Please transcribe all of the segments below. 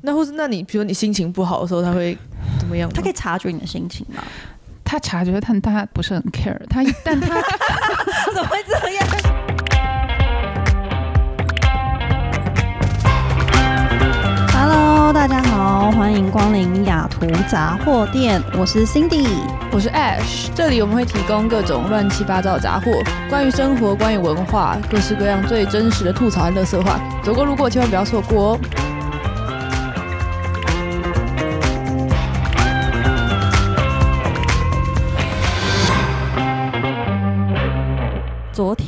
那或是那你，比如你心情不好的时候，他会怎么样？他可以察觉你的心情吗？他察觉，但他不是很 care。他但他 怎么会这样？Hello，大家好，欢迎光临雅图杂货店，我是 Cindy，我是 Ash，这里我们会提供各种乱七八糟的杂货，关于生活，关于文化，各式各样最真实的吐槽和乐色话，走过路过千万不要错过哦。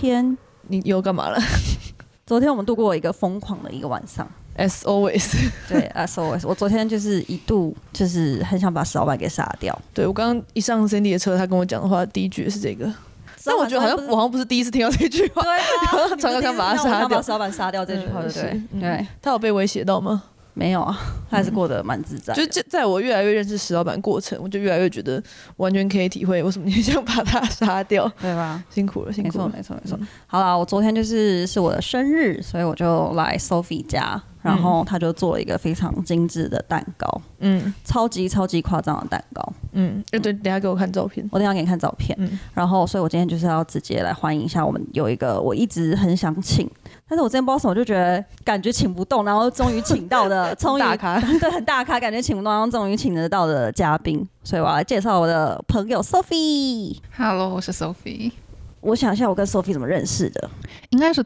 天你又干嘛了？昨天我们度过一个疯狂的一个晚上。As always，对，As always，我昨天就是一度就是很想把石老板给杀掉。对我刚刚一上 Cindy 的车，他跟我讲的话，第一句是这个。但我觉得好像我好像不是第一次听到这句话。对啊，常常想把他杀掉，石老板杀掉这句话，对不对？对，他有被威胁到吗？没有啊，他还是过得蛮自在。就在在我越来越认识石老板过程，我就越来越觉得完全可以体会为什么你想把他杀掉，对吧？辛苦了，辛苦了，没错，没错，没错。好了，我昨天就是是我的生日，所以我就来 Sophie 家，然后他就做了一个非常精致的蛋糕，嗯，超级超级夸张的蛋糕，嗯，对，等下给我看照片，我等下给你看照片，嗯，然后，所以我今天就是要直接来欢迎一下我们有一个我一直很想请。但是我之前不知道什么，就觉得感觉请不动，然后终于请到的，终于大咖，对，很大咖，感觉请不动，然后终于请得到的嘉宾，所以我要来介绍我的朋友 Sophie。Hello，我是 Sophie。我想一下，我跟 Sophie 怎么认识的？应该是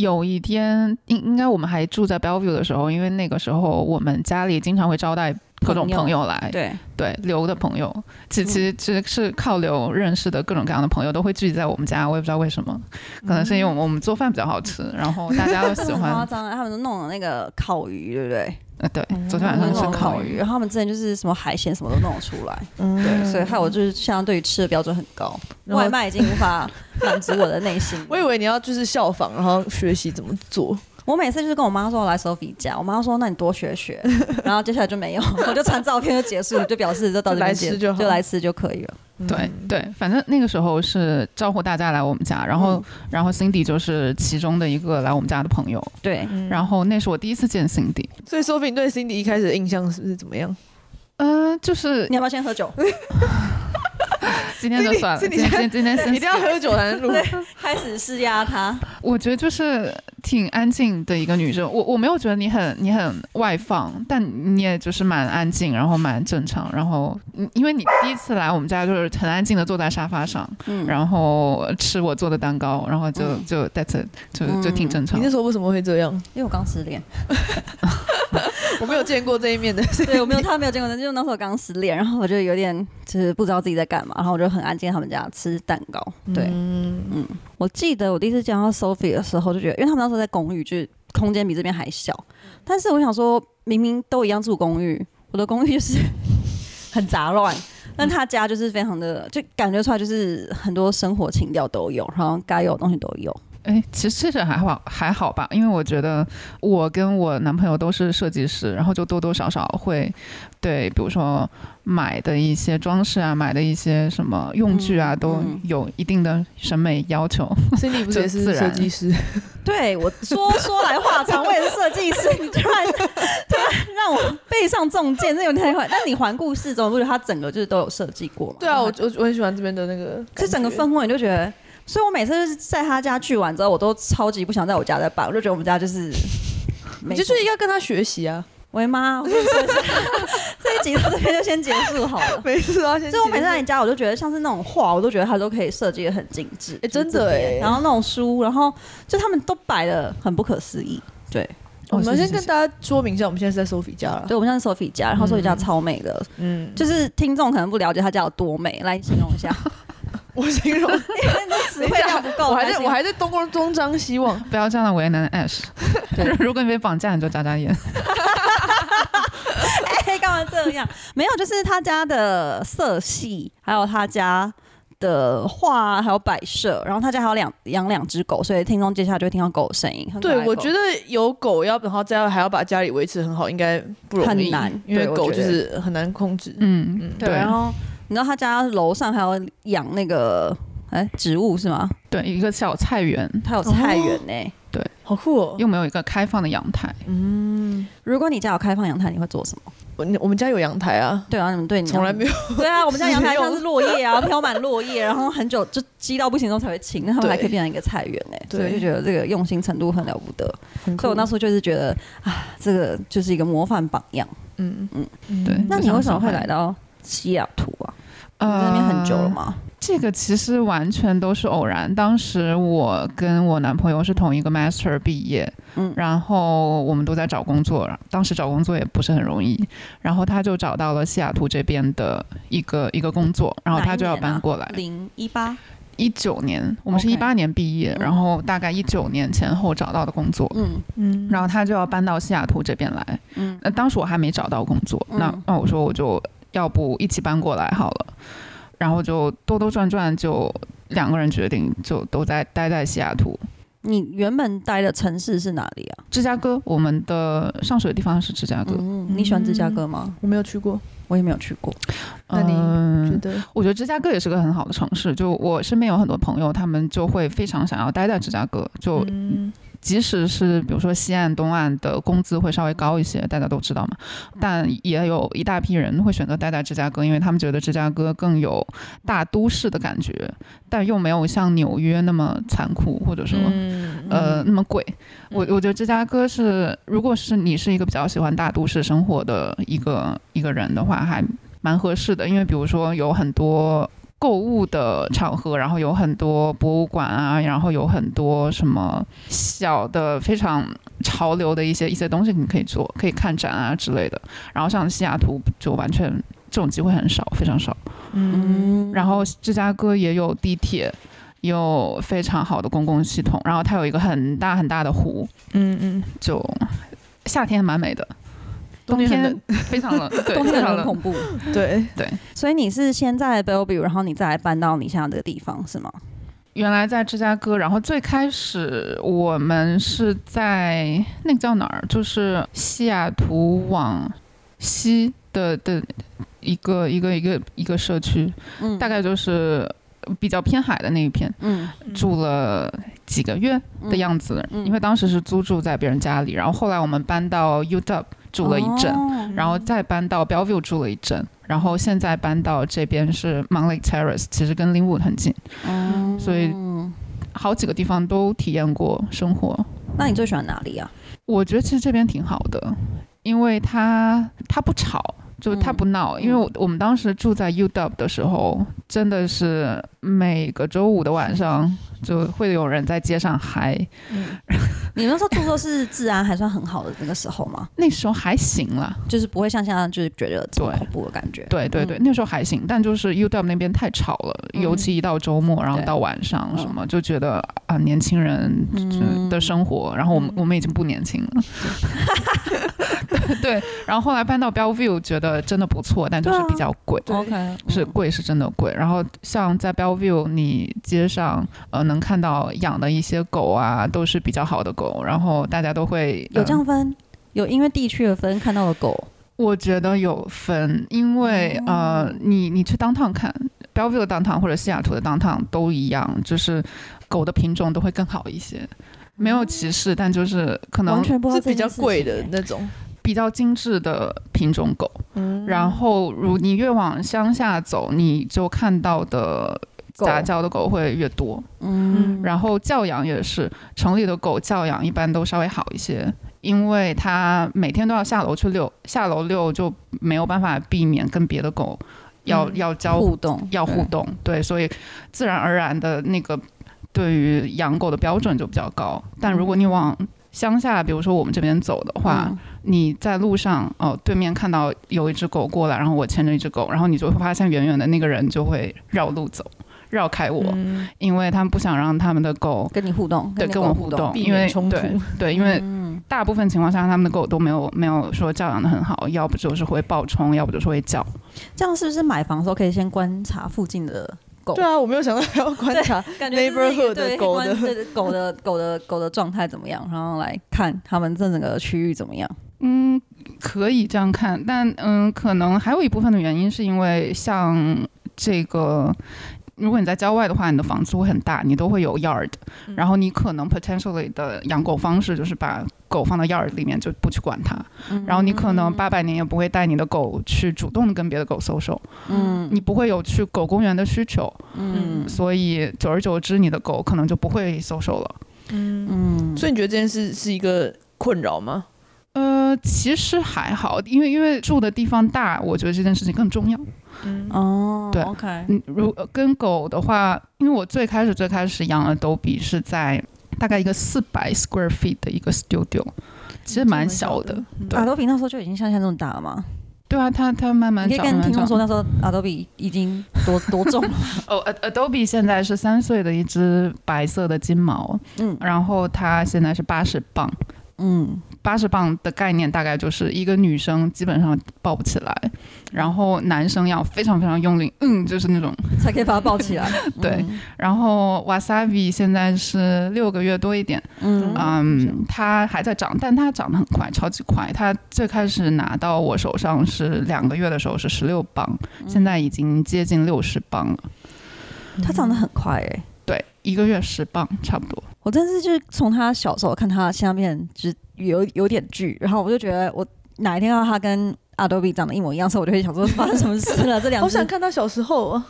有一天，应应该我们还住在 Bellevue 的时候，因为那个时候我们家里经常会招待。各种朋友来，对对，刘的朋友，其其实其实是靠刘认识的各种各样的朋友都会聚集在我们家，我也不知道为什么，可能是因为我们我们做饭比较好吃，然后大家都喜欢。夸张，他们都弄了那个烤鱼，对不对？呃，对，昨天晚上吃烤鱼，然后他们之前就是什么海鲜什么都弄得出来，对，所以害我就是相对于吃的标准很高，外卖已经无法满足我的内心。我以为你要就是效仿，然后学习怎么做。我每次就是跟我妈说我来 Sophie 家，我妈说那你多学学，然后接下来就没有，我就传照片就结束，就表示就到这边吃就就来吃就可以了。对对，反正那个时候是招呼大家来我们家，然后然后 Cindy 就是其中的一个来我们家的朋友。对，然后那是我第一次见 Cindy，所以 Sophie 对 Cindy 一开始的印象是不是怎么样？嗯，就是你要不要先喝酒？今天就算了，今天今天先一定要喝酒才能录。开始施压他，我觉得就是挺安静的一个女生。我我没有觉得你很你很外放，但你也就是蛮安静，然后蛮正常。然后因为你第一次来我们家，就是很安静的坐在沙发上，然后吃我做的蛋糕，然后就就 that's 就就挺正常。你那时候为什么会这样？因为我刚失恋。我没有见过这一面的，对我没有，他没有见过，就那时候刚失恋，然后我就有点就是不知道自己在干嘛，然后我就很安静，他们家吃蛋糕。对，嗯嗯，我记得我第一次见到 Sophie 的时候，就觉得，因为他们那时候在公寓，就是空间比这边还小，但是我想说，明明都一样住公寓，我的公寓就是很杂乱，但他家就是非常的，就感觉出来就是很多生活情调都有，然后该有的东西都有。哎，其实其实还好还好吧，因为我觉得我跟我男朋友都是设计师，然后就多多少少会对，比如说买的一些装饰啊，买的一些什么用具啊，都有一定的审美要求。所以你不是也是设计师？对，我说说来话长，我也是设计师。你突然突然让我背上重剑，这有点太快。但你环顾四周，不觉得它整个就是都有设计过吗？对啊，我我我很喜欢这边的那个，这整个氛围你就觉得。所以，我每次就是在他家聚完之后，我都超级不想在我家再办，我就觉得我们家就是，你就是应该跟他学习啊！喂妈，这一集到这边就先结束好了。没事啊，就我每次在你家，我就觉得像是那种画，我都觉得他都可以设计的很精致。哎，真的哎。然后那种书，然后就他们都摆的很不可思议。对，我们先跟大家说明一下，我们现在是在 Sophie 家了。对，我们现在是 Sophie 家，然后 Sophie 家超美的。嗯，就是听众可能不了解他家有多美，来形容一下。我形容，因为你词汇量不够，我还在我还在东东东张西望，不要这样为难 Ash。如果你被绑架，你就眨眨眼。哎，干嘛这样？没有，就是他家的色系，还有他家的画，还有摆设，然后他家还有两养两只狗，所以听众接下来就会听到狗的声音。对，我觉得有狗要，然后再要还要把家里维持很好，应该不容易，很难，因为狗就是很难控制。嗯嗯，对，然后。你知道他家楼上还有养那个哎植物是吗？对，一个小菜园，他有菜园呢。对，好酷哦！又没有一个开放的阳台。嗯，如果你家有开放阳台，你会做什么？我我们家有阳台啊，对啊，你们对你从来没有。对啊，我们家阳台上是落叶啊，飘满落叶，然后很久就积到不行之后才会清，那他们还可以变成一个菜园哎，对所以我就觉得这个用心程度很了不得。所以我那时候就是觉得啊，这个就是一个模范榜样。嗯嗯嗯对那你为什么会来到西雅图啊？你在那边很久了吗？这个其实完全都是偶然。当时我跟我男朋友是同一个 master 毕业，嗯然后我们都在找工作，当时找工作也不是很容易，然后他就找到了西雅图这边的一个一个工作，然后他就要搬过来。零一八，一九年，我们是一八年毕业，嗯然后大概一九年前后找到的工作。嗯嗯，然后他就要搬到西雅图这边来，嗯那当时我还没找到工作，嗯那那我说我就要不一起搬过来好了，然后就兜兜转转就两个人决定就都在待在西雅图，你原本待的城市是哪里啊？芝加哥，我们的上学的地方是芝加哥。嗯，你喜欢芝加哥吗？我没有去过，我也没有去过。那你嗯觉得我觉得芝加哥也是个很好的城市，就我身边有很多朋友，他们就会非常想要待在芝加哥，就嗯即使是比如说西岸、东岸的工资会稍微高一些，大家都知道嘛，但也有一大批人会选择待在芝加哥，因为他们觉得芝加哥更有大都市的感觉，但又没有像纽约那么残酷，或者说。嗯呃，那么贵，我我觉得芝加哥是，如果是你是一个比较喜欢大都市生活的一个一个人的话，还蛮合适的，因为比如说有很多购物的场合，然后有很多博物馆啊，然后有很多什么小的非常潮流的一些一些东西你可以做，可以看展啊之类的。然后像西雅图就完全这种机会很少，非常少。嗯然后芝加哥也有地铁。有非常好的公共系统，然后它有一个很大很大的湖，嗯嗯，就夏天蛮美的，冬天非常冷，对，冬天。很恐怖。对，所以你是先在 Bellevue，然后你再来搬到你现在这个地方是吗？原来在芝加哥，然后最开始我们是在那个叫哪儿，就是西雅图往西的的一个一个一个一个社区，嗯。大概就是比较偏海的那一片，嗯。住了几个月的样子，嗯。因为当时是租住在别人家里，然后后来我们搬到 UW 住了一阵，哦然后再搬到 Bellevue 住了一阵，然后现在搬到这边是 Mount Lake Terrace，其实跟 Linwood 很近，嗯所以好几个地方都体验过生活。那你最喜欢哪里啊？我觉得其实这边挺好的，因为它它不吵。就它不闹，嗯因为我我们当时住在 UW 的时候，真的是每个周五的晚上就会有人在街上嗨，你那时候住宿是治安还算很好的那个时候吗？那时候还行啦，就是不会像现在就是觉得这么对恐怖的感觉。对对对，嗯。那时候还行，但就是 UW 那边太吵了，嗯。尤其一到周末，然后到晚上嗯什么，就觉得啊，年轻人嗯的生活，然后我们嗯。我们已经不年轻了，对对，然后后来搬到 Bellevue，觉得真的不错，但就是比较贵。OK，是贵是真的贵，然后像在 Bellevue，你街上呃能看到养的一些狗啊，都是比较好的狗，然后大家都会有呃这样分，有因为地区的分看到的狗。我觉得有分，因为、哦呃，你你去 downtown 看，Bellevue 的 downtown 或者西雅图的 downtown 都一样，就是狗的品种都会更好一些，没有歧视，但就是可能完全不知道是比较贵的那种。比较精致的品种狗。嗯然后如你越往乡下走，你就看到的狗杂交的狗会越多。嗯，然后教养也是，城里的狗教养一般都稍微好一些，因为它每天都要下楼去遛，下楼遛就没有办法避免跟别的狗要、嗯要交互动。要互动，对，所以自然而然的那个对于养狗的标准就比较高。但如果你往乡下，比如说我们这边走的话，嗯。你在路上哦，对面看到有一只狗过来，然后我牵着一只狗，然后你就会发现远远的那个人就会绕路走，绕开我，嗯因为他们不想让他们的狗跟你互动，对跟我互互动，避因为免冲突对对，因为嗯大部分情况下他们的狗都没有没有说教养的很好，要不就是会暴冲，要不就是会叫。这样是不是买房的时候可以先观察附近的狗？对啊，我没有想到还要观察 neighborhood 的狗的狗的狗的狗的状态怎么样，然后来看他们这整个区域怎么样。嗯，可以这样看，但嗯，可能还有一部分的原因是因为像这个。如果你在郊外的话，你的房子会很大，你都会有 yard，然后你可能 potentially 的养狗方式就是把狗放到 yard 里面就不去管它，然后你可能八百年也不会带你的狗去主动跟别的狗 social，嗯，你不会有去狗公园的需求，嗯，所以久而久之你的狗可能就不会 social 了，嗯。嗯，所以你觉得这件事是一个困扰吗？呃，其实还好，因为因为住的地方大，我觉得这件事情更重要。嗯哦，对，OK。嗯，如跟狗的话，因为我最开始最开始养了都比是在大概一个四百 square feet 的一个 studio，其实蛮小的。阿多比那时候就已经像现在这么大了吗？对啊，它它慢慢。你可以跟听众说，那时候阿多比已经多多重了。哦，Adobe 现在是三岁的一只白色的金毛，嗯，然后它现在是八十磅。嗯，八十磅的概念大概就是一个女生基本上抱不起来，然后男生要非常非常用力，嗯，就是那种才可以把它抱起来。对，然后 Wasabi 现在是六个月多一点，嗯嗯，它还在长，但它长得很快，超级快。它最开始拿到我手上是两个月的时候是十六磅，现在已经接近六十磅了。它长得很快哎。对，一个月十磅差不多。我真是就是从他小时候看他下面就有有点巨，然后我就觉得我哪一天要他跟 Adobe 长得一模一样时候，我就会想说发生什么事了。这两好想看他小时候啊！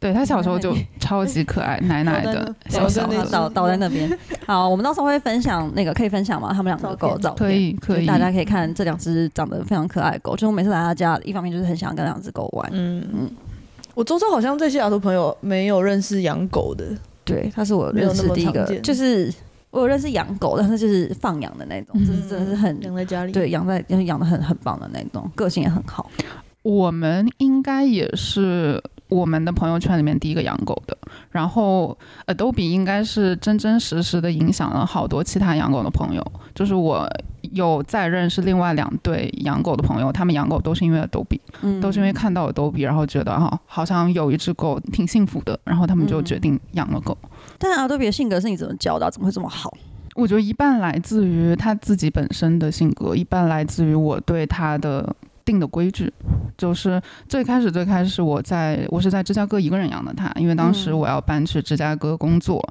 对他小时候就超级可爱，奶奶的，小小的倒倒在那边。好，我们到时候会分享那个可以分享吗？他们两个狗照片可以可以，大家可以看这两只长得非常可爱的狗。就我每次来他家，一方面就是很想跟两只狗玩。嗯嗯，我周周好像这些阿多朋友没有认识养狗的。对，他是我认识第一个，就是我有认识养狗，但是就是放养的那种，就是真的是很养在家里，对，养在养的很很棒的那种，个性也很好。我们应该也是我们的朋友圈里面第一个养狗的，然后 Adobe 应该是真真实实的影响了好多其他养狗的朋友，就是我。有再认识另外两对养狗的朋友，他们养狗都是因为逗比，都是因为看到了逗比，然后觉得哈，好像有一只狗挺幸福的，然后他们就决定养了狗。但阿多比的性格是你怎么教的？怎么会这么好？我觉得一半来自于他自己本身的性格，一半来自于我对他的定的规矩。就是最开始最开始我在我是在芝加哥一个人养的它，因为当时我要搬去芝加哥工作，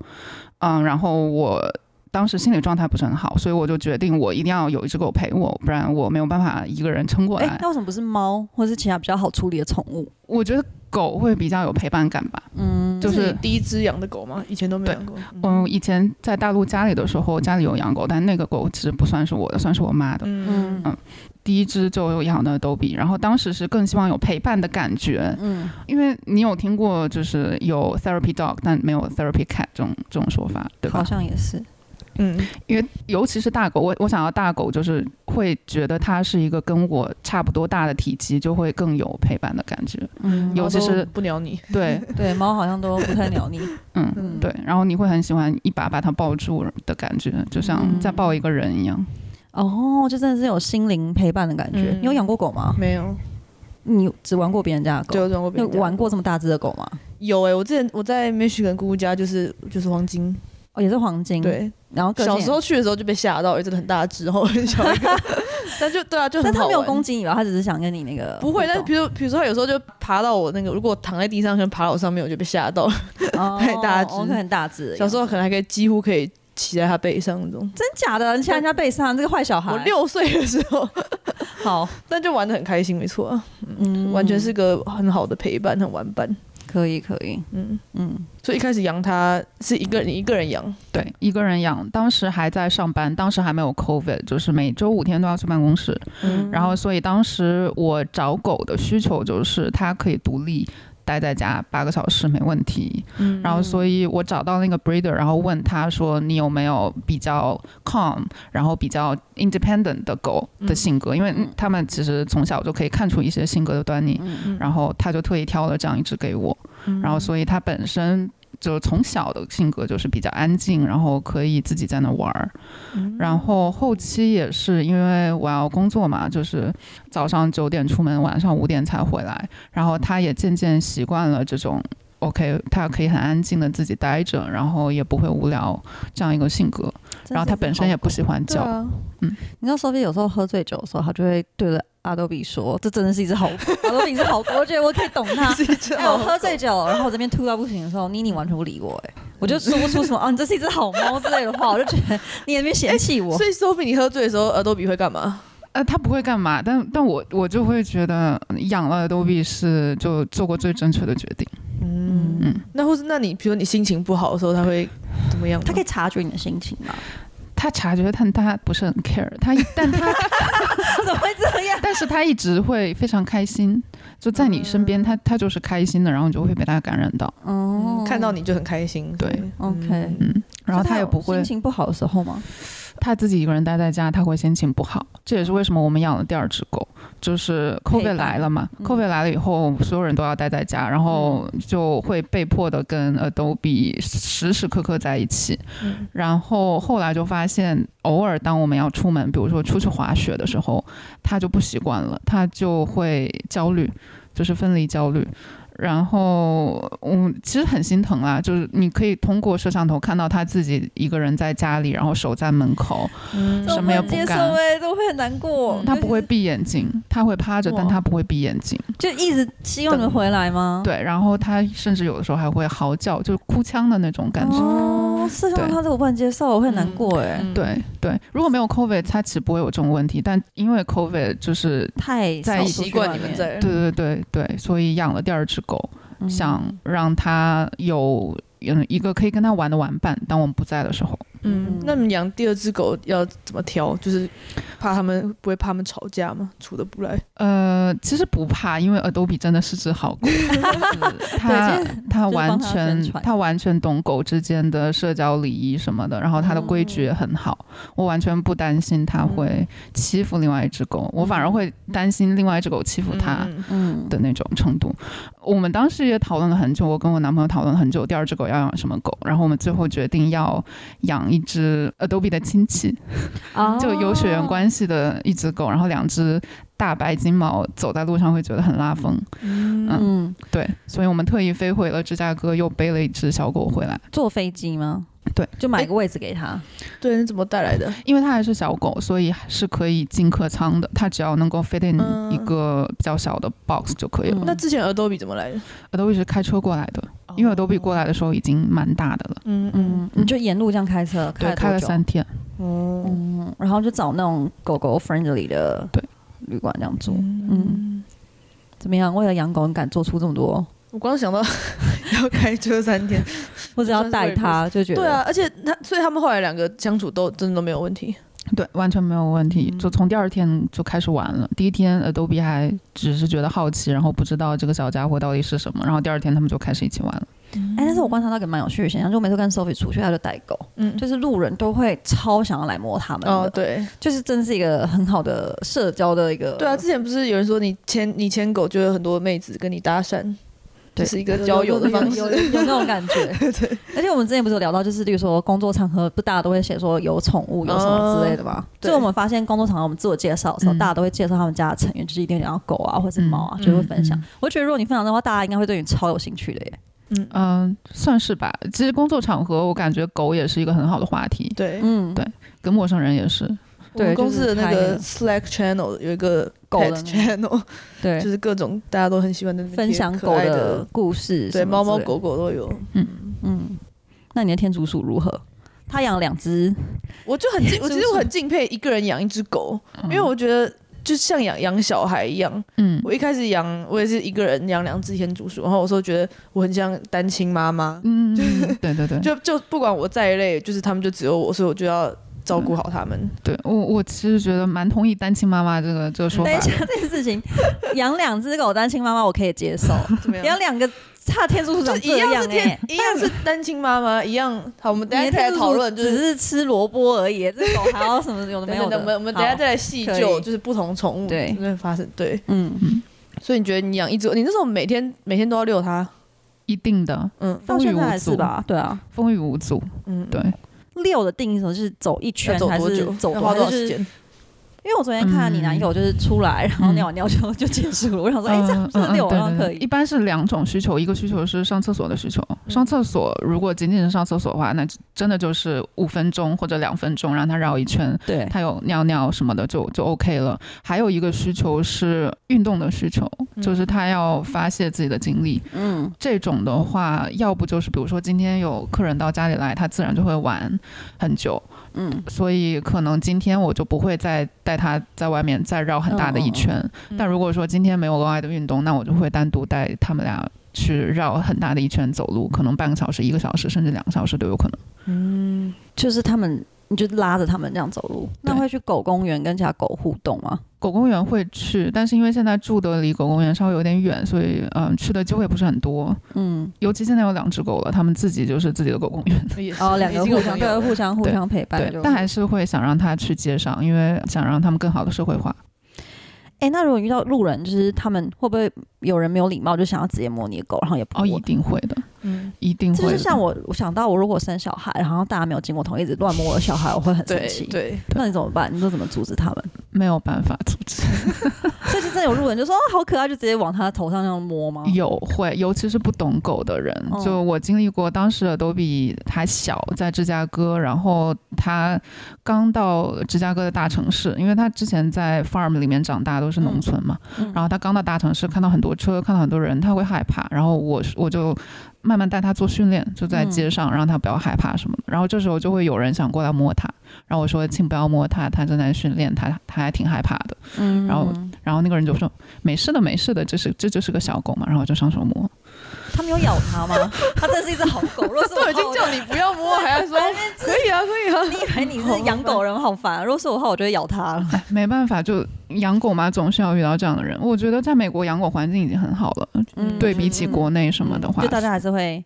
嗯，然后我。当时心理状态不是很好，所以我就决定我一定要有一只狗陪我，不然我没有办法一个人撑过来。那为什么不是猫，或者是其他比较好处理的宠物？我觉得狗会比较有陪伴感吧。嗯，就是第一只养的狗吗？以前都没养过。嗯，以前在大陆家里的时候，家里有养狗，但那个狗其实不算是我的，算是我妈的。嗯嗯。第一只就养的逗比，然后当时是更希望有陪伴的感觉。嗯，因为你有听过就是有 therapy dog，但没有 therapy cat 这种这种说法，对吧？好像也是。嗯，因为尤其是大狗，我我想要大狗，就是会觉得它是一个跟我差不多大的体积，就会更有陪伴的感觉。嗯，尤其是不鸟你。对 对，猫好像都不太鸟你。嗯，对，然后你会很喜欢一把把它抱住的感觉，就像在抱一个人一样。哦，就真的是有心灵陪伴的感觉。你有养过狗吗？没有。你只玩过别人家的狗？就玩过别人。玩过这么大只的狗吗？有哎，我之前我在 Michigan 姑姑家，就是就是黄金。哦，也是黄金。对。然后小时候去的时候就被吓到，真的很大只，然后很小一个，但就对啊，就很。但他没有攻击你吧？他只是想跟你那个不会。但是比如比如说他有时候就爬到我那个，如果躺在地上，可能爬到我上面，我就被吓到，太大只，很大只。小时候可能还可以几乎可以骑在他背上那种。真假的？你骑在人家背上，这个坏小孩。我六岁的时候，好，但就玩的很开心，没错，嗯，完全是个很好的陪伴，很玩伴。可以可以，嗯嗯，所以一开始养它是一个你一个人养，对，一个人养。当时还在上班，当时还没有 COVID，就是每周五天都要去办公室。嗯，然后所以当时我找狗的需求就是它可以独立。待在家八个小时没问题，嗯，然后所以我找到那个 breeder，然后问他说你有没有比较 calm，然后比较 independent 的狗的性格，因为他们其实从小就可以看出一些性格的端倪，然后他就特意挑了这样一只给我，然后所以他本身。就从小的性格就是比较安静，然后可以自己在那玩儿，然后后期也是因为我要工作嘛，就是早上九点出门，晚上五点才回来，然后他也渐渐习惯了这种 OK，他可以很安静的自己待着，然后也不会无聊这样一个性格，然后他本身也不喜欢叫，嗯，你知道 Sophie 有时候喝醉酒的时候，他就会对着。阿多比说，这真的是一只好狗。阿多比是好狗，我觉得我可以懂他。哎，我喝醉酒，然后我这边吐到不行的时候，妮妮完全不理我，哎，我就说不出什么啊，你这是一只好猫之类的话，我就觉得你那边嫌弃我。所以 Sophie，你喝醉的时候，阿多比会干嘛？呃，他不会干嘛，但但我我就会觉得养了多比是就做过最正确的决定。嗯嗯，那或是那你比如你心情不好的时候，他会怎么样？他可以察觉你的心情吗？他察觉，但他不是很 care。他但他 怎么会这样？但是他一直会非常开心，就在你身边，他他就是开心的，然后你就会被他感染到。哦，看到你就很开心。对，OK，嗯，然后他也不会心情不好的时候吗？他自己一个人待在家，他会心情不好。这也是为什么我们养了第二只狗，就是 COVID 来了嘛。COVID 来了以后，所有人都要待在家，然后就会被迫的跟 Adobe 时时刻刻在一起。然后后来就发现，偶尔当我们要出门，比如说出去滑雪的时候，他就不习惯了，他就会焦虑，就是分离焦虑。然后，嗯，其实很心疼啦，就是你可以通过摄像头看到他自己一个人在家里，然后守在门口，嗯什么也不干，哎，都会很难过。他不会闭眼睛，他会趴着，但他不会闭眼睛，就一直希望你们回来吗？对，然后他甚至有的时候还会嚎叫，就是哭腔的那种感觉。哦，摄像头他这个我不能接受，我会很难过，哎。对对，如果没有 COVID，他其实不会有这种问题，但因为 COVID 就是太在习惯你们在，对对对对，所以养了第二只狗。想让它有嗯一个可以跟它玩的玩伴，当我们不在的时候。嗯，那你养第二只狗要怎么挑？就是怕他们不会怕他们吵架吗？处的不来？呃，其实不怕，因为 Adobe 真的是只好狗，他他完全他完全懂狗之间的社交礼仪什么的，然后他的规矩也很好，我完全不担心他会欺负另外一只狗，我反而会担心另外一只狗欺负他，嗯的那种程度。我们当时也讨论了很久，我跟我男朋友讨论了很久，第二只狗要养什么狗，然后我们最后决定要养一只 Adobe 的亲戚，就有血缘关系的一只狗，然后两只大白金毛走在路上会觉得很拉风，嗯，对，所以我们特意飞回了芝加哥，又背了一只小狗回来，坐飞机吗？对，就买个位置给他。对，你怎么带来的？因为它还是小狗，所以是可以进客舱的。它只要能够 fit in 一个比较小的 box 就可以了。那之前 Adobe 怎么来的？Adobe 是开车过来的，因为 Adobe 过来的时候已经蛮大的了。嗯嗯，你就沿路这样开车，开开了三天。哦，嗯，然后就找那种狗狗 friendly 的对旅馆这样住。嗯，怎么样？为了养狗，你敢做出这么多？我光想到 要开车三天，或者要带它，就觉得对啊，而且他，所以他们后来两个相处都真的都没有问题，对，完全没有问题，就从第二天就开始玩了。第一天 Adobe 还只是觉得好奇，然后不知道这个小家伙到底是什么，然后第二天他们就开始一起玩了。哎，但是我观察到一个蛮有趣的现象，就每次跟 Sophie 出去，他就带狗，嗯，就是路人都会超想要来摸他们。哦，对，就是真是一个很好的社交的一个。对啊，之前不是有人说你牵你牵狗，就有很多妹子跟你搭讪。就是一个交友的方式，有有那种感觉。对，而且我们之前不是有聊到，就是例如说工作场合，不大家都会写说有宠物有什么之类的嘛？所以我们发现工作场合我们自我介绍的时候，大家都会介绍他们家的成员，就是一定要狗啊或者是猫啊，就会分享。我觉得如果你分享的话，大家应该会对你超有兴趣的耶。嗯嗯，算是吧。其实工作场合，我感觉狗也是一个很好的话题。对，嗯，对，跟陌生人也是。对，公司的那个 Slack channel 有一个狗的 channel，对，就是各种大家都很喜欢的分享狗的故事，对，猫猫狗狗都有。嗯嗯，那你的天竺鼠如何？他养两只，我就很敬，我其实我很敬佩一个人养一只狗，因为我觉得就像养养小孩一样。嗯，我一开始养，我也是一个人养两只天竺鼠，然后我说觉得我很像单亲妈妈。嗯，对对对，就就不管我再累，就是他们就只有我，所以我就要。照顾好他们，对我我其实觉得蛮同意单亲妈妈这个这个说法。等一下，这件事情养两只狗单亲妈妈我可以接受，养两个差天竺鼠长这样哎，一样是单亲妈妈一样。好，我们等下再来讨论，只是吃萝卜而已。这狗还要什么有的没有的？我们我们等下再来细究，就是不同宠物对会发生对嗯嗯。所以你觉得你养一只，你那时候每天每天都要遛它？一定的，嗯，风雨无阻吧？对啊，风雨无阻，嗯，对。遛的定义什么？是走一圈还是走多少时间？因因为我昨天看你男友就是出来，然后尿完尿就就结束了。我想说，哎，这样这六好像可以。一般是两种需求，一个需求是上厕所的需求。上厕所如果仅仅是上厕所的话，那真的就是五分钟或者两分钟让他绕一圈，对，他有尿尿什么的就就 OK 了。还有一个需求是运动的需求，就是他要发泄自己的精力。嗯，这种的话，要不就是比如说今天有客人到家里来，他自然就会玩很久。嗯，所以可能今天我就不会再带他在外面再绕很大的一圈。但如果说今天没有额外的运动，那我就会单独带他们俩去绕很大的一圈走路，可能半个小时、一个小时，甚至两个小时都有可能。嗯，就是他们。你就拉着他们这样走路，那会去狗公园跟其他狗互动吗？狗公园会去，但是因为现在住的离狗公园稍微有点远，所以嗯，去的机会不是很多。嗯，尤其现在有两只狗了，他们自己就是自己的狗公园。哦，两个互相对互相互相陪伴。对，但还是会想让它去街上，因为想让他们更好的社会化。哎，那如果遇到路人，就是他们会不会有人没有礼貌，就想要直接摸你的狗，然后也不？哦，一定会的。嗯，一定会。就是像我，我想到我如果生小孩，然后大家没有经过同意，一直乱摸我的小孩，我会很生气。对，那你怎么办？你说怎么阻止他们？没有办法阻止。最近真的有路人就说好可爱，就直接往他头上那样摸吗？有会，尤其是不懂狗的人。就我经历过，当时的都比他小，在芝加哥，然后他刚到芝加哥的大城市，因为他之前在 farm 里面长大，都是农村嘛。然后他刚到大城市，看到很多车，看到很多人，他会害怕。然后我我就。慢慢带他做训练，就在街上，让他不要害怕什么的。然后这时候就会有人想过来摸他，然后我说：“请不要摸他，他正在训练，他他还挺害怕的。”嗯，然后然后那个人就说：“没事的，没事的，这是这就是个小狗嘛。”然后就上手摸。他没有咬他吗？他真是一只好狗。若是我已经叫你不要摸，还要说 可以啊，可以啊。你以为你是养狗人好烦？如果是我的话，我就会咬它了。没办法，就养狗嘛，总是要遇到这样的人。我觉得在美国养狗环境已经很好了，对比起国内什么的话，就大家还是会。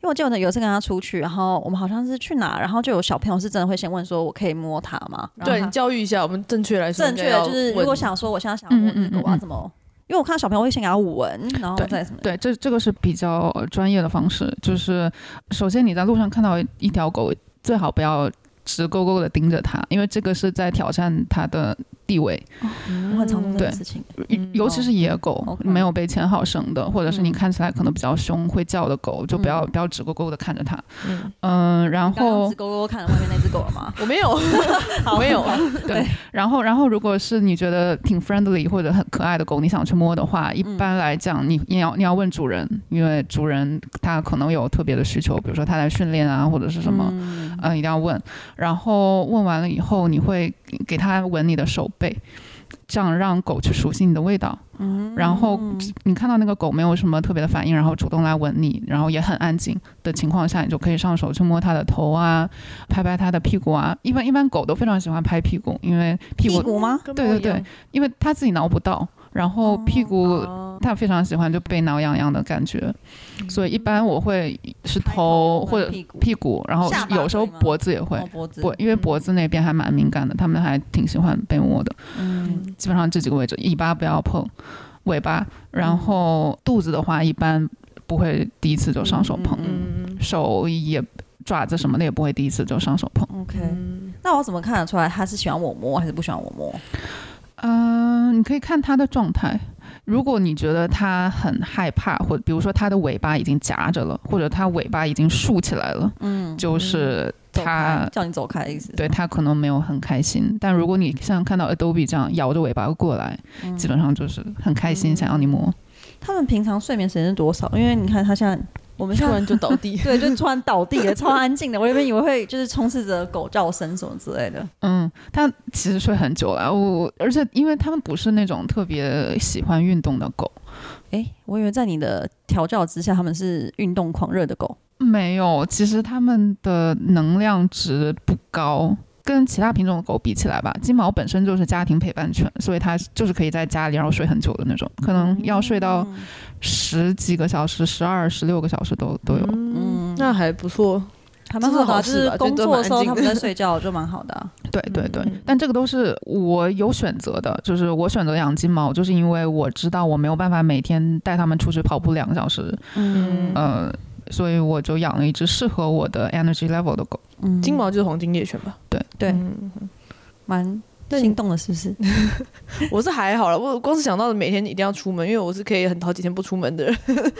因为我记得有一次跟他出去，然后我们好像是去哪，然后就有小朋友是真的会先问说：“我可以摸它吗？”对，教育一下我们正确来说，正确的就是如果想说我现在想摸这个，我要怎么？因为我看到小朋友会先给他闻，然后再什么？对，这这个是比较专业的方式。就是首先你在路上看到一条狗，最好不要直勾勾的盯着它，因为这个是在挑战它的地位。我很常做这件事情，尤其是野狗，没有被牵好绳的，或者是你看起来可能比较凶、会叫的狗，就不要不要直勾勾的看着它。嗯，然后直勾勾看着外面那只狗了吗？我没有，我没有。对，然后然后如果是你觉得挺 friendly 或者很可爱的狗，你想去摸的话，一般来讲你你要你要问主人，因为主人他可能有特别的需求，比如说他在训练啊或者是什么，嗯，一定要问。然后问完了以后，你会给他闻你的手背。这样让狗去熟悉你的味道，然后你看到那个狗没有什么特别的反应，然后主动来闻你，然后也很安静的情况下，你就可以上手去摸它的头啊，拍拍它的屁股啊。一般一般狗都非常喜欢拍屁股，因为屁股吗？对对对，因为它自己挠不到。然后屁股，他非常喜欢就被挠痒痒的感觉，所以一般我会是头或者屁股，然后有时候脖子也会，脖因为脖子那边还蛮敏感的，他们还挺喜欢被摸的。嗯，基本上这几个位置，尾巴不要碰，尾巴，然后肚子的话一般不会第一次就上手碰，手也爪子什么的也不会第一次就上手碰。OK，那我怎么看得出来他是喜欢我摸还是不喜欢我摸？嗯，你可以看它的状态。如果你觉得它很害怕，或者比如说它的尾巴已经夹着了，或者它尾巴已经竖起来了，嗯，就是它叫你走开的意思。对，它可能没有很开心。但如果你像看到 Adobe 这样摇着尾巴过来，基本上就是很开心，想要你摸。他们平常睡眠时间是多少？因为你看它现在。我们突然就倒地，对，就突然倒地了，超安静的。我原本以为会就是充斥着狗叫声什么之类的。嗯，它其实睡很久了。我而且因为它们不是那种特别喜欢运动的狗。哎，我以为在你的调教之下，他们是运动狂热的狗。没有，其实它们的能量值不高。跟其他品种的狗比起来吧，金毛本身就是家庭陪伴犬，所以它就是可以在家里然后睡很久的那种，可能要睡到十几个小时、十二、十六个小时都都有。嗯，那还不错，还蛮好的。就是工作的时候他们在睡觉就蛮好的。对对对，但这个都是我有选择的，就是我选择养金毛，就是因为我知道我没有办法每天带它们出去跑步两个小时。嗯，呃。所以我就养了一只适合我的 energy level 的狗。嗯，金毛就是黄金猎犬吧？对对，蛮心动了是不是？我是还好了，我光是想到每天一定要出门，因为我是可以很好几天不出门的人。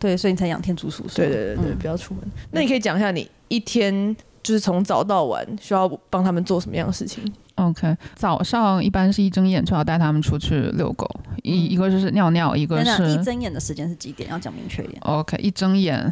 对，所以你才养天竺鼠。对对对对，不要出门。那你可以讲一下你一天就是从早到晚需要帮他们做什么样的事情？OK，早上一般是一睁眼就要带他们出去遛狗，一一个就是尿尿，一个是一睁眼的时间是几点？要讲明确一点。OK，一睁眼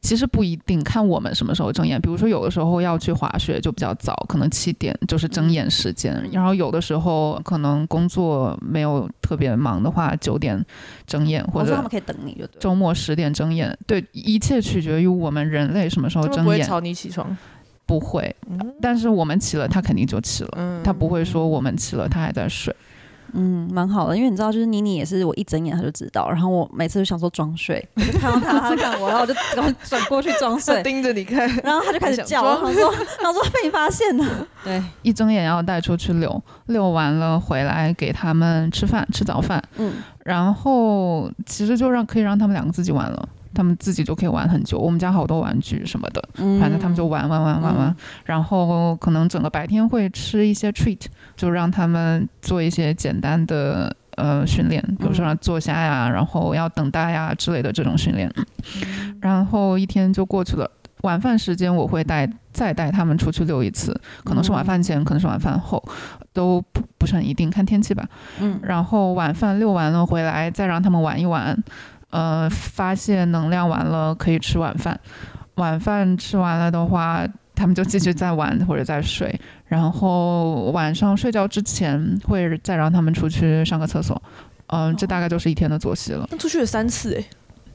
其实不一定看我们什么时候睁眼，比如说有的时候要去滑雪就比较早，可能七点就是睁眼时间，然后有的时候可能工作没有特别忙的话，九点睁眼或者他们可以等你就周末十点睁眼，对，一切取决于我们人类什么时候睁眼。不会吵你起床。不会，但是我们起了，他肯定就起了。他不会说我们起了，他还在睡。嗯，蛮好的，因为你知道，就是妮妮也是，我一睁眼他就知道。然后我每次就想说装睡，我就看到他，他看我，然后我就然后转过去装睡，盯着你看。然后他就开始叫，他说 他说被你发现了。对，一睁眼要带出去遛，遛完了回来给他们吃饭，吃早饭。嗯，然后其实就让可以让他们两个自己玩了。他们自己就可以玩很久，我们家好多玩具什么的，反正他们就玩玩玩玩玩，然后可能整个白天会吃一些 treat，就让他们做一些简单的呃训练，比如说让坐下呀，然后要等待呀之类的这种训练，然后一天就过去了。晚饭时间我会带再带他们出去溜一次，可能是晚饭前，可能是晚饭后，都不不是很一定，看天气吧。嗯，然后晚饭溜完了回来再让他们玩一玩。呃，发泄能量完了可以吃晚饭，晚饭吃完了的话，他们就继续再玩或者再睡，然后晚上睡觉之前会再让他们出去上个厕所，嗯，这大概就是一天的作息了。那出去了三次诶，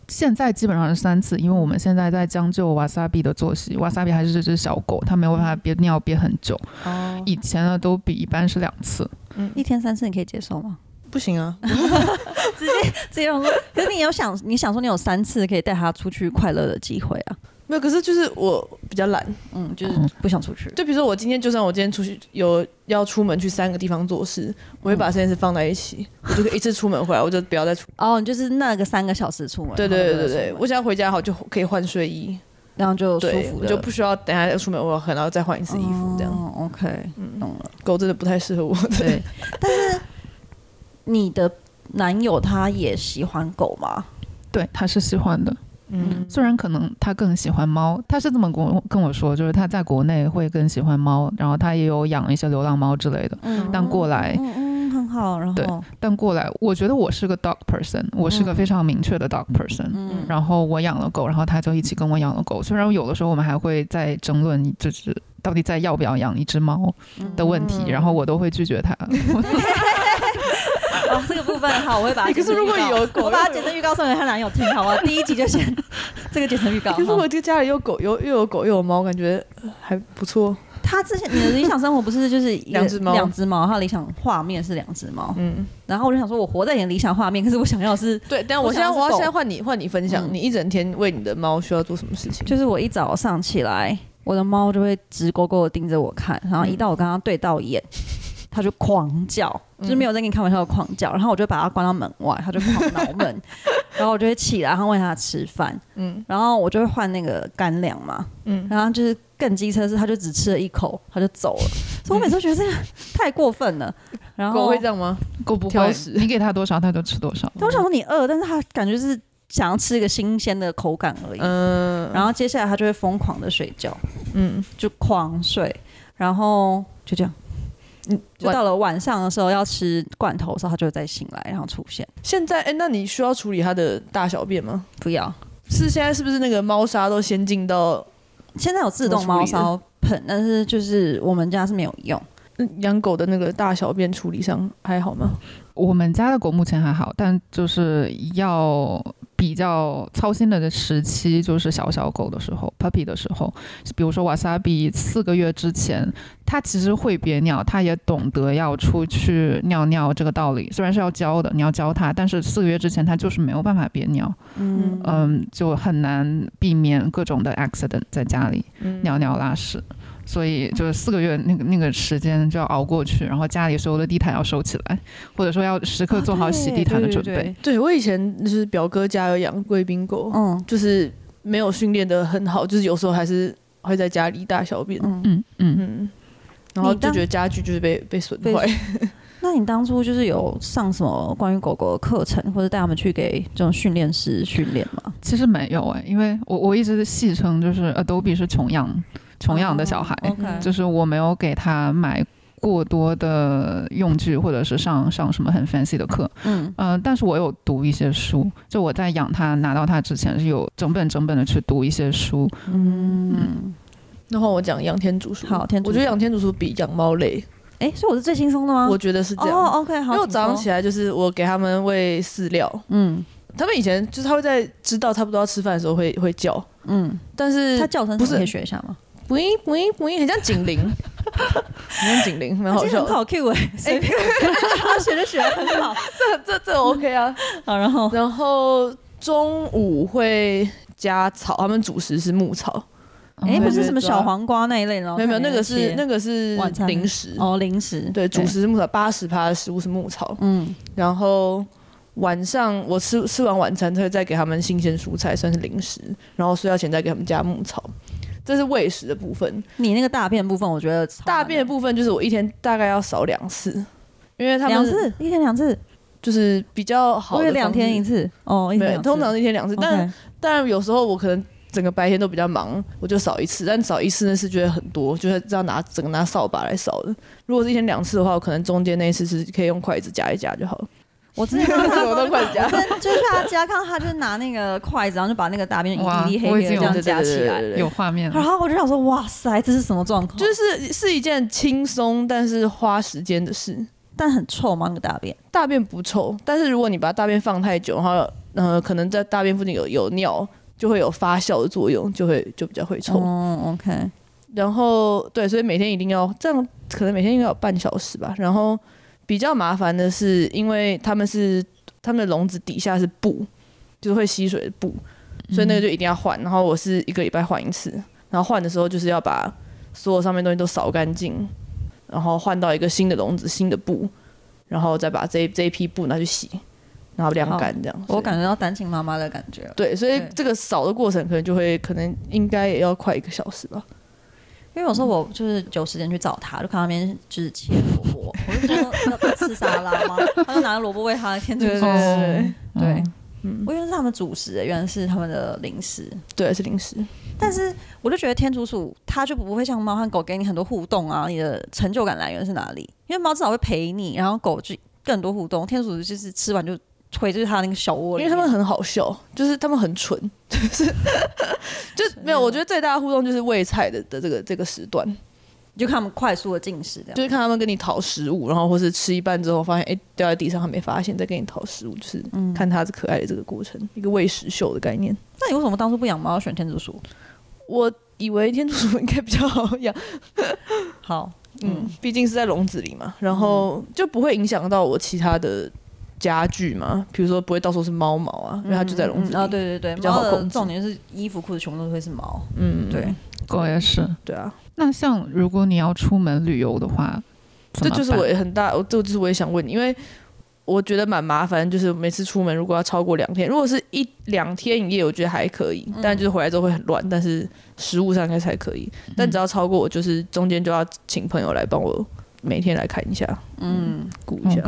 现在基本上是三次，因为我们现在在将就瓦萨比的作息，瓦萨比还是这只小狗，它没有办法憋尿憋很久，哦，以前呢都比一般是两次，嗯，一天三次你可以接受吗？不行啊，直接直接说。可是你有想，你想说你有三次可以带他出去快乐的机会啊？没有，可是就是我比较懒，嗯，就是不想出去。就比如说我今天，就算我今天出去有要出门去三个地方做事，我会把这件事放在一起，我就可以一次出门回来，我就不要再出。哦，你就是那个三个小时出门。对对对对对，我想要回家好就可以换睡衣，然后就舒服，就不需要等下要出门我可能要再换一次衣服这样。OK，懂了。狗真的不太适合我。对，但是你的。男友他也喜欢狗吗？对，他是喜欢的。嗯，虽然可能他更喜欢猫，他是这么跟我跟我说，就是他在国内会更喜欢猫，然后他也有养一些流浪猫之类的。嗯，但过来，嗯嗯，很好。然后，对，但过来，我觉得我是个 dog person，我是个非常明确的 dog person。嗯，然后我养了狗，然后他就一起跟我养了狗。虽然有的时候我们还会在争论，就是到底在要不要养一只猫的问题，然后我都会拒绝他。哦，这个部分好，我会把它。可是如果有狗，我把它剪成预告送给她男友听，好吗？第一集就先这个剪成预告。可是我这家里有狗，有又有狗又有猫，感觉还不错。他之前你的理想生活不是就是两只猫，两只猫，他理想画面是两只猫。嗯，然后我就想说，我活在你的理想画面，可是我想要是对。但我现在我要现在换你换你分享，你一整天为你的猫需要做什么事情？就是我一早上起来，我的猫就会直勾勾的盯着我看，然后一到我跟它对到眼。他就狂叫，就是没有在跟你开玩笑的狂叫，然后我就把他关到门外，他就狂挠门，然后我就会起来，然后喂他吃饭，嗯，然后我就会换那个干粮嘛，嗯，然后就是更机车是，他就只吃了一口，他就走了，所以我每次都觉得这个太过分了。然后狗会这样吗？狗不会，你给他多少他就吃多少。但我想说你饿，但是他感觉是想要吃一个新鲜的口感而已，嗯，然后接下来他就会疯狂的睡觉，嗯，就狂睡，然后就这样。就到了晚上的时候要吃罐头的时候，它就会再醒来，然后出现。现在，哎，那你需要处理它的大小便吗？不要。是现在是不是那个猫砂都先进到？现在有自动猫砂盆，但是就是我们家是没有用。养狗的那个大小便处理上还好吗？我们家的狗目前还好，但就是要。比较操心的时期就是小小狗的时候，puppy 的时候，比如说瓦萨比四个月之前，它其实会憋尿，它也懂得要出去尿尿这个道理，虽然是要教的，你要教它，但是四个月之前它就是没有办法憋尿，嗯嗯，就很难避免各种的 accident 在家里尿尿拉屎。所以就是四个月那个那个时间就要熬过去，然后家里所有的地毯要收起来，或者说要时刻做好洗地毯的准备。对我以前就是表哥家有养贵宾狗，嗯，就是没有训练的很好，就是有时候还是会在家里大小便。嗯嗯嗯，然后就觉得家具就是被被损坏。那你当初就是有上什么关于狗狗的课程，或者带他们去给这种训练师训练吗？其实没有哎，因为我我一直戏称就是 Adobe 是穷养穷养的小孩，就是我没有给他买过多的用具，或者是上上什么很 fancy 的课。嗯嗯，但是我有读一些书，就我在养他拿到他之前是有整本整本的去读一些书。嗯，然后我讲养天竺鼠，好，天我觉得养天竺鼠比养猫累。哎，所以我是最轻松的吗？我觉得是这样。哦，OK，好。因为我早上起来就是我给他们喂饲料，嗯，他们以前就是他会在知道差不多要吃饭的时候会会叫，嗯，但是他叫声不是可以学一下吗？不音不音不音，很像警铃，很像警铃，蛮好笑。很好 Q 哎，他学的学的很好，这这这 OK 啊。好，然后？然后中午会加草，他们主食是牧草。哎，不是什么小黄瓜那一类的，没有没有，那个是那个是零食。哦，零食。对，主食是牧草，八十趴的食物是牧草，嗯，然后晚上我吃吃完晚餐，会再给他们新鲜蔬菜，算是零食，然后睡觉前再给他们加牧草，这是喂食的部分。你那个大便部分，我觉得大便的部分就是我一天大概要扫两次，因为他们两次一天两次就是比较好，我两天一次哦，没有，通常一天两次，但但有时候我可能。整个白天都比较忙，我就扫一次，但扫一次那是觉得很多，就是这样拿整个拿扫把来扫的。如果是一天两次的话，我可能中间那一次是可以用筷子夹一夹就好了。我之前看他 我都快夹，就是他家看到他就拿那个筷子，然后就把那个大便一粒粒黑黑的这样夹起来，有画面。然后我就想说，哇塞，这是什么状况？就是是一件轻松但是花时间的事，但很臭吗？那个大便？大便不臭，但是如果你把大便放太久，然后呃，可能在大便附近有有尿。就会有发酵的作用，就会就比较会臭。嗯，OK。然后对，所以每天一定要这样，可能每天应该有半小时吧。然后比较麻烦的是，因为他们是他们的笼子底下是布，就是会吸水的布，所以那个就一定要换。然后我是一个礼拜换一次，然后换的时候就是要把所有上面东西都扫干净，然后换到一个新的笼子、新的布，然后再把这这一批布拿去洗。然后晾干这样，我感觉到单亲妈妈的感觉。对，所以这个扫的过程可能就会，可能应该也要快一个小时吧。因为有时候我就是有时间去找他，就看那边就是切萝卜，我就说要吃沙拉吗？他就拿着萝卜喂他天天吃。对，嗯，我以为是他们主食，原来是他们的零食。对，是零食。但是我就觉得天竺鼠它就不会像猫和狗给你很多互动啊，你的成就感来源是哪里？因为猫至少会陪你，然后狗就更多互动，天竺鼠就是吃完就。推就是他那个小窝，因为他们很好笑，就是他们很蠢，就是就没有。我觉得最大的互动就是喂菜的的这个这个时段，就看他们快速的进食，就是看他们跟你讨食物，然后或是吃一半之后发现哎掉在地上还没发现，再跟你讨食物，就是看它是可爱的这个过程，一个喂食秀的概念。那你为什么当初不养猫，选天竺鼠？我以为天竺鼠应该比较好养，好，嗯，毕竟是在笼子里嘛，然后就不会影响到我其他的。家具嘛，比如说不会到时候是猫毛啊，因为它就在笼子里。啊，对对对，比较好控重点是衣服裤子全部都会是毛。嗯，对，狗也是。对啊，那像如果你要出门旅游的话，这就是我很大，这就是我也想问你，因为我觉得蛮麻烦，就是每次出门如果要超过两天，如果是一两天一夜，我觉得还可以，但就是回来之后会很乱，但是食物上应该才可以。但只要超过，我就是中间就要请朋友来帮我每天来看一下，嗯，顾一下。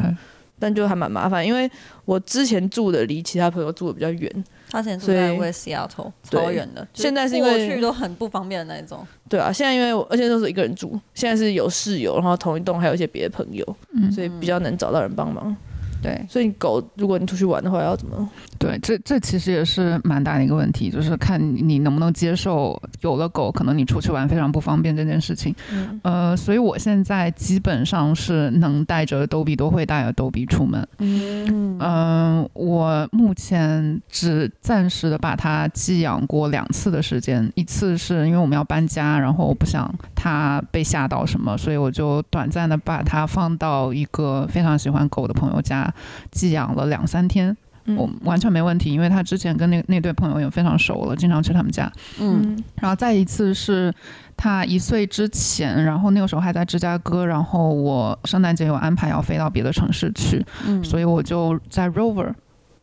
但就还蛮麻烦，因为我之前住的离其他朋友住的比较远，他之前住在 West Seattle，超远的。现在是因为去都很不方便的那一种。对啊，现在因为而且都是一个人住，现在是有室友，然后同一栋还有一些别的朋友，所以比较能找到人帮忙。对，所以狗如果你出去玩的话，要怎么？对，这这其实也是蛮大的一个问题，就是看你能不能接受有了狗，可能你出去玩非常不方便这件事情。嗯。呃，所以我现在基本上是能带着逗比都会带着逗比出门。嗯。嗯，我目前只暂时的把它寄养过两次的时间，一次是因为我们要搬家，然后我不想它被吓到什么，所以我就短暂的把它放到一个非常喜欢狗的朋友家。寄养了两三天，我完全没问题，因为他之前跟那那对朋友也非常熟了，经常去他们家。嗯，然后再一次是他一岁之前，然后那个时候还在芝加哥，然后我圣诞节有安排要飞到别的城市去，所以我就在 Rover，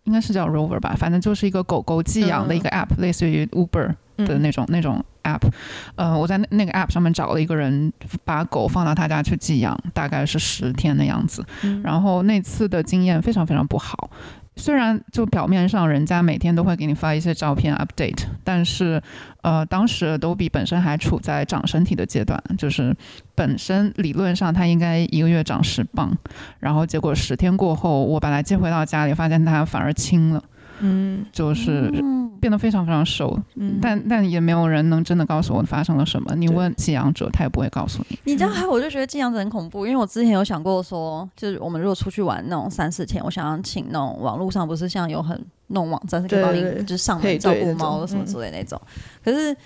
应该是叫 Rover 吧，反正就是一个狗狗寄养的一个 app，类似于 Uber 的那种那种。app，呃，我在那那个 app 上面找了一个人，把狗放到他家去寄养，大概是十天的样子。然后那次的经验非常非常不好。虽然就表面上人家每天都会给你发一些照片 update，但是，呃，当时 Adobe 本身还处在长身体的阶段，就是本身理论上它应该一个月长十磅，然后结果十天过后，我把它接回到家里，发现它反而轻了。嗯，就是变得非常非常瘦，但但也没有人能真的告诉我发生了什么。你问寄养者，他也不会告诉你。你这样，我就觉得寄养者很恐怖，因为我之前有想过说，就是我们如果出去玩那种三四天，我想要请那种网络上不是像有很那种网站是可以帮你就是上门照顾猫什么之类那种，可是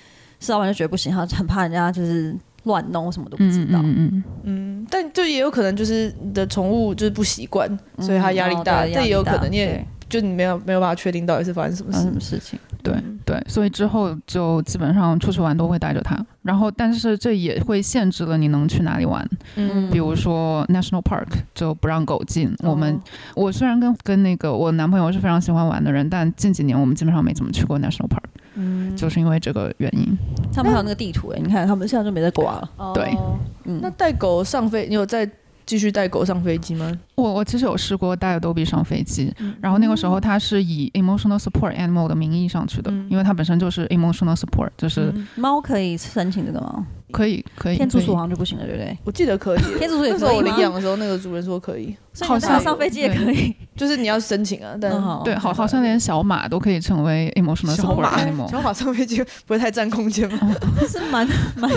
石老板就觉得不行，他很怕人家就是乱弄，什么都不知道。嗯嗯嗯，但就也有可能就是你的宠物就是不习惯，所以他压力大，这也有可能你也。就你没有没有办法确定到底是发生什么事什么事情，对对，所以之后就基本上出去玩都会带着它，然后但是这也会限制了你能去哪里玩，嗯，比如说 national park 就不让狗进。我们我虽然跟跟那个我男朋友是非常喜欢玩的人，但近几年我们基本上没怎么去过 national park，嗯，就是因为这个原因。他们还有那个地图哎，你看他们现在就没在挂了。对，嗯，那带狗上飞，你有在？继续带狗上飞机吗？我我其实有试过带 Adobe 上飞机，然后那个时候它是以 emotional support animal 的名义上去的，因为它本身就是 emotional support，就是猫可以申请这个吗？可以可以，天竺鼠好像就不行了，对不对？我记得可以，天竺鼠也可以。那时候我领养的时候，那个主人说可以，好像上飞机也可以，就是你要申请啊。但对，好，好像连小马都可以成为 emotional support animal。小马上飞机不会太占空间吗？是蛮蛮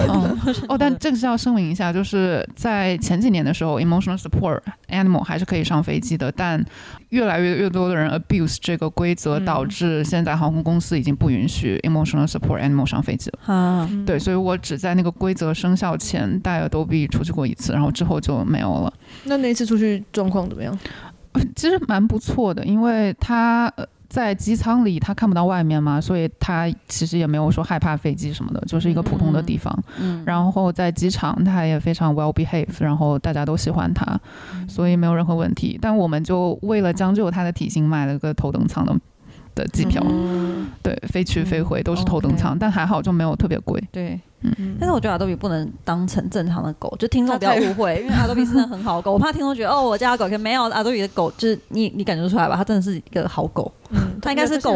哦，但这个是要声明一下，就是在前几年的时候，emotional support animal 还是可以上飞机的，但越来越越多的人 abuse 这个规则，导致现在航空公司已经不允许 emotional support animal 上飞机了。啊，对，所以我只在那个。规则生效前带了逗比出去过一次，然后之后就没有了。那那次出去状况怎么样？其实蛮不错的，因为他在机舱里他看不到外面嘛，所以他其实也没有说害怕飞机什么的，就是一个普通的地方。嗯。然后在机场他也非常 well behaved，然后大家都喜欢他，所以没有任何问题。但我们就为了将就他的体型买了个头等舱的的机票，对，飞去飞回都是头等舱，但还好就没有特别贵。对。嗯，但是我觉得阿多比不能当成正常的狗，就听众不要误会，因为阿多比真的很好狗，我怕听众觉得哦，我家的狗可没有阿多比的狗，就是你你感觉出来吧，它真的是一个好狗，嗯，它应该是狗，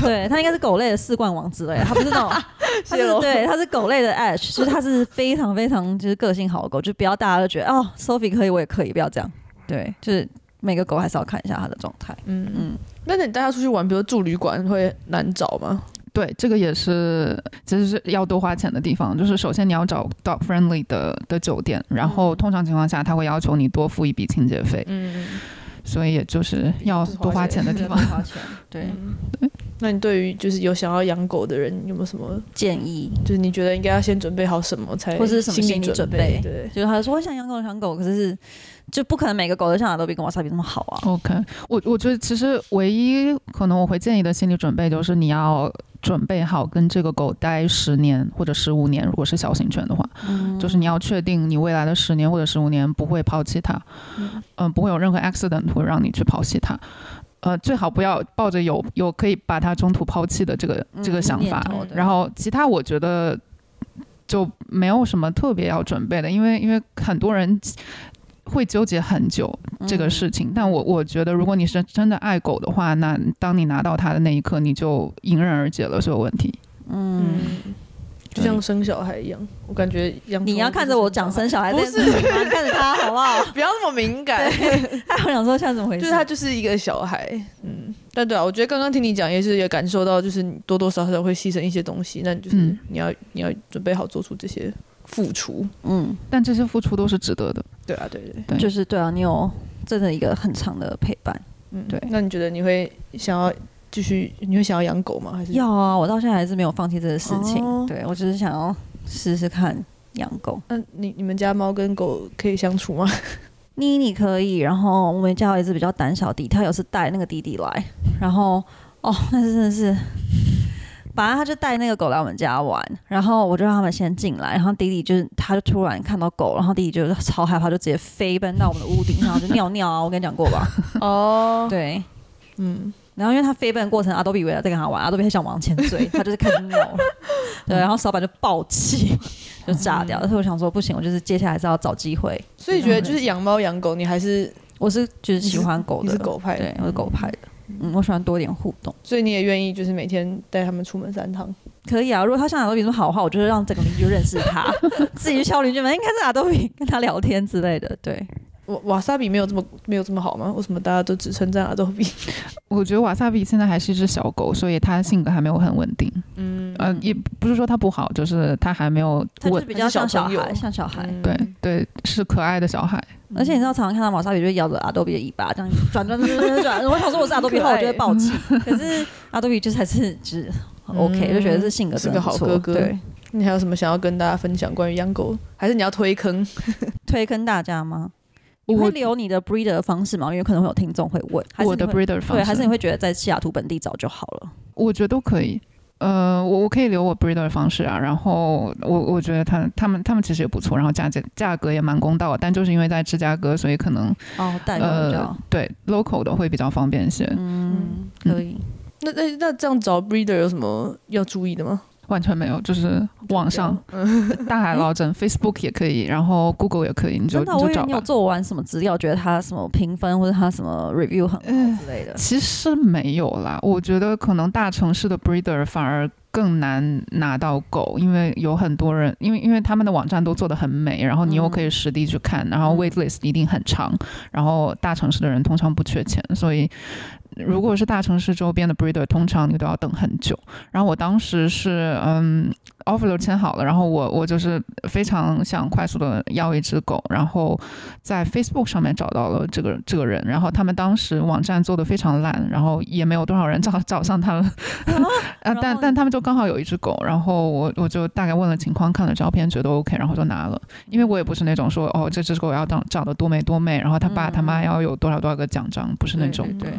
对，它应该是狗类的四冠王之类，它不是那种，它是对，它是狗类的 Ash，就是它是非常非常就是个性好的狗，就不要大家都觉得哦，Sophie 可以，我也可以，不要这样，对，就是每个狗还是要看一下它的状态，嗯。嗯，那你带它出去玩，比如住旅馆会难找吗？对，这个也是，其实是要多花钱的地方。就是首先你要找 dog friendly 的的酒店，然后通常情况下他会要求你多付一笔清洁费。嗯，所以也就是要多花钱的地 方。花钱，对对。那你对于就是有想要养狗的人，有没有什么建议？就是你觉得应该要先准备好什么才，或者是什么心理准备？对，就是他说我想养狗，养狗，可是就不可能每个狗都像阿都比跟瓦萨比那么好啊。OK，我我觉得其实唯一可能我会建议的心理准备就是你要。准备好跟这个狗待十年或者十五年，如果是小型犬的话，就是你要确定你未来的十年或者十五年不会抛弃它，嗯，不会有任何 accident 会让你去抛弃它，呃，最好不要抱着有有可以把它中途抛弃的这个这个想法。然后其他我觉得就没有什么特别要准备的，因为因为很多人。会纠结很久这个事情，但我我觉得，如果你是真的爱狗的话，那当你拿到它的那一刻，你就迎刃而解了所有问题。嗯，就像生小孩一样，我感觉养你要看着我讲生小孩，不是看着他好不好？不要那么敏感。他我想说，现在怎么回事？就是他就是一个小孩，嗯。但对啊，我觉得刚刚听你讲，也是也感受到，就是你多多少少会牺牲一些东西，那就是你要你要准备好做出这些。付出，嗯，但这些付出都是值得的。对啊，对对，就是对啊，你有真的一个很长的陪伴，嗯，对。那你觉得你会想要继续？你会想要养狗吗？还是要啊？我到现在还是没有放弃这个事情。对我只是想要试试看养狗。那你你们家猫跟狗可以相处吗？妮妮可以，然后我们家有一只比较胆小的，他有次带那个弟弟来，然后哦，那是真的是。反正他就带那个狗来我们家玩，然后我就让他们先进来，然后弟弟就是他就突然看到狗，然后弟弟就超害怕，就直接飞奔到我们的屋顶上就尿尿啊！我跟你讲过吧？哦，对，嗯，然后因为他飞奔的过程，阿多比为了在跟他玩，阿多比还想往前追，他就是开始尿了。对，然后扫把就暴气，就炸掉。所以我想说，不行，我就是接下来是要找机会。所以觉得就是养猫养狗，你还是我是就是喜欢狗的，是狗派，对，我是狗派的。嗯，我喜欢多点互动，所以你也愿意就是每天带他们出门三趟？可以啊，如果他像阿多比这么好的话，我就让整个邻居认识他，自己敲邻居门，应该是阿多比跟他聊天之类的。对，瓦瓦萨比没有这么没有这么好吗？为什么大家都只称赞阿豆比？我觉得瓦萨比现在还是一只小狗，所以它性格还没有很稳定。嗯，呃，也不是说它不好，就是它还没有稳，比较像小孩，像小孩。对对，是可爱的小孩。而且你知道，常常看到马萨比就咬着阿豆比的尾巴，这样转转转转转。我想说我是阿豆比的话，我就会暴气。可是阿豆比就是还是只 OK，就觉得是性格是个好哥哥。对，你还有什么想要跟大家分享关于养狗？还是你要推坑 推坑大家吗？你会留你的 breeder 的方式吗？因为可能会有听众会问。我的 breeder 方式，对，还是你会觉得在西雅图本地找就好了？我觉得都可以。呃，我我可以留我 breeder 的方式啊，然后我我觉得他他们他们其实也不错，然后价价价格也蛮公道，但就是因为在芝加哥，所以可能哦，呃，对 local 的会比较方便一些。嗯，可以。那那那这样找 breeder 有什么要注意的吗？完全没有，就是网上 大海捞针，Facebook 也可以，然后 Google 也可以，你就你就找。你有做完什么资料，觉得他什么评分或者他什么 review 很好之类的？其实没有啦，我觉得可能大城市的 breeder 反而更难拿到狗，因为有很多人，因为因为他们的网站都做的很美，然后你又可以实地去看，然后 wait list 一定很长，然后大城市的人通常不缺钱，所以。如果是大城市周边的 breeder，通常你都要等很久。然后我当时是，嗯，offer 都签好了，然后我我就是非常想快速的要一只狗，然后在 Facebook 上面找到了这个这个人，然后他们当时网站做的非常烂，然后也没有多少人找找上他们，啊，但但他们就刚好有一只狗，然后我我就大概问了情况，看了照片，觉得 OK，然后就拿了，因为我也不是那种说哦这只狗要长长得多美多美，然后他爸他妈要有多少多少个奖章，不是那种，对。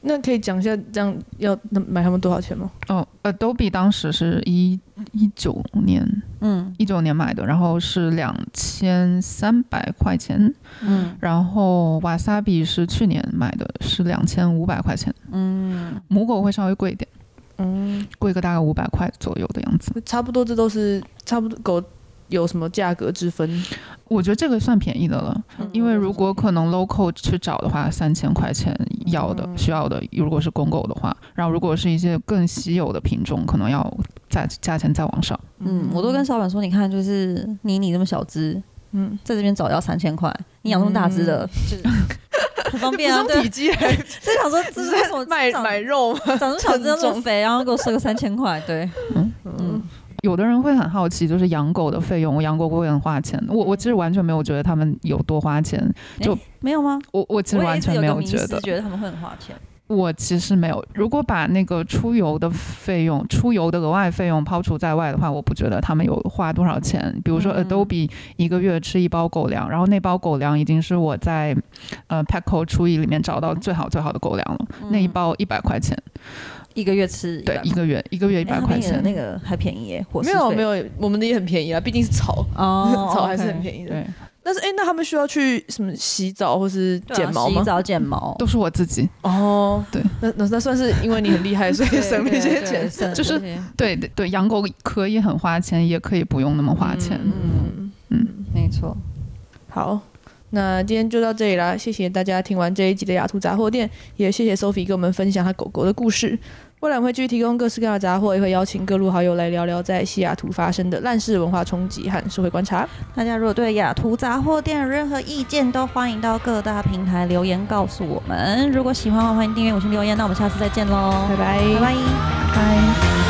那可以讲一下这样要买他们多少钱吗？哦，Adobe 当时是一一九年，嗯，一九年买的，然后是两千三百块钱，嗯，然后瓦萨比是去年买的，是两千五百块钱，嗯，母狗会稍微贵一点，嗯，贵个大概五百块左右的样子，差不多，这都是差不多狗。有什么价格之分？我觉得这个算便宜的了，因为如果可能 local 去找的话，三千块钱要的需要的，如果是公狗的话，然后如果是一些更稀有的品种，可能要再价钱再往上。嗯，我都跟小板说，你看，就是妮妮那么小只，嗯，在这边找要三千块，你养这么大只的，就 很方便啊。体积，就想说这是什么卖买肉，长这么小只这么肥，然后给我收个三千块，对，嗯嗯。有的人会很好奇，就是养狗的费用，我养狗会很花钱。我我其实完全没有觉得他们有多花钱，就没有吗？我我其实完全没有觉得，觉得他们会很花钱。我其实没有。如果把那个出游的费用、出游的额外费用抛除在外的话，我不觉得他们有花多少钱。比如说，Adobe 一个月吃一包狗粮，然后那包狗粮已经是我在呃 Petco 厨艺里面找到最好最好的狗粮了，那一包一百块钱。一个月吃对一个月一个月一百块钱，那个还便宜耶。没有没有，我们的也很便宜啊，毕竟是草哦，草还是很便宜的。对，但是哎，那他们需要去什么洗澡或是剪毛吗？洗澡剪毛都是我自己哦。对，那那那算是因为你很厉害，所以省了一些钱。就是对对，养狗可以很花钱，也可以不用那么花钱。嗯嗯，没错。好，那今天就到这里啦，谢谢大家听完这一集的雅图杂货店，也谢谢 Sophie 给我们分享她狗狗的故事。未来会继续提供各式各样的杂货，也会邀请各路好友来聊聊在西雅图发生的烂事文化冲击和社会观察。大家如果对雅图杂货店有任何意见，都欢迎到各大平台留言告诉我们。如果喜欢的话，欢迎订阅、五星留言。那我们下次再见喽，拜拜，拜拜，拜。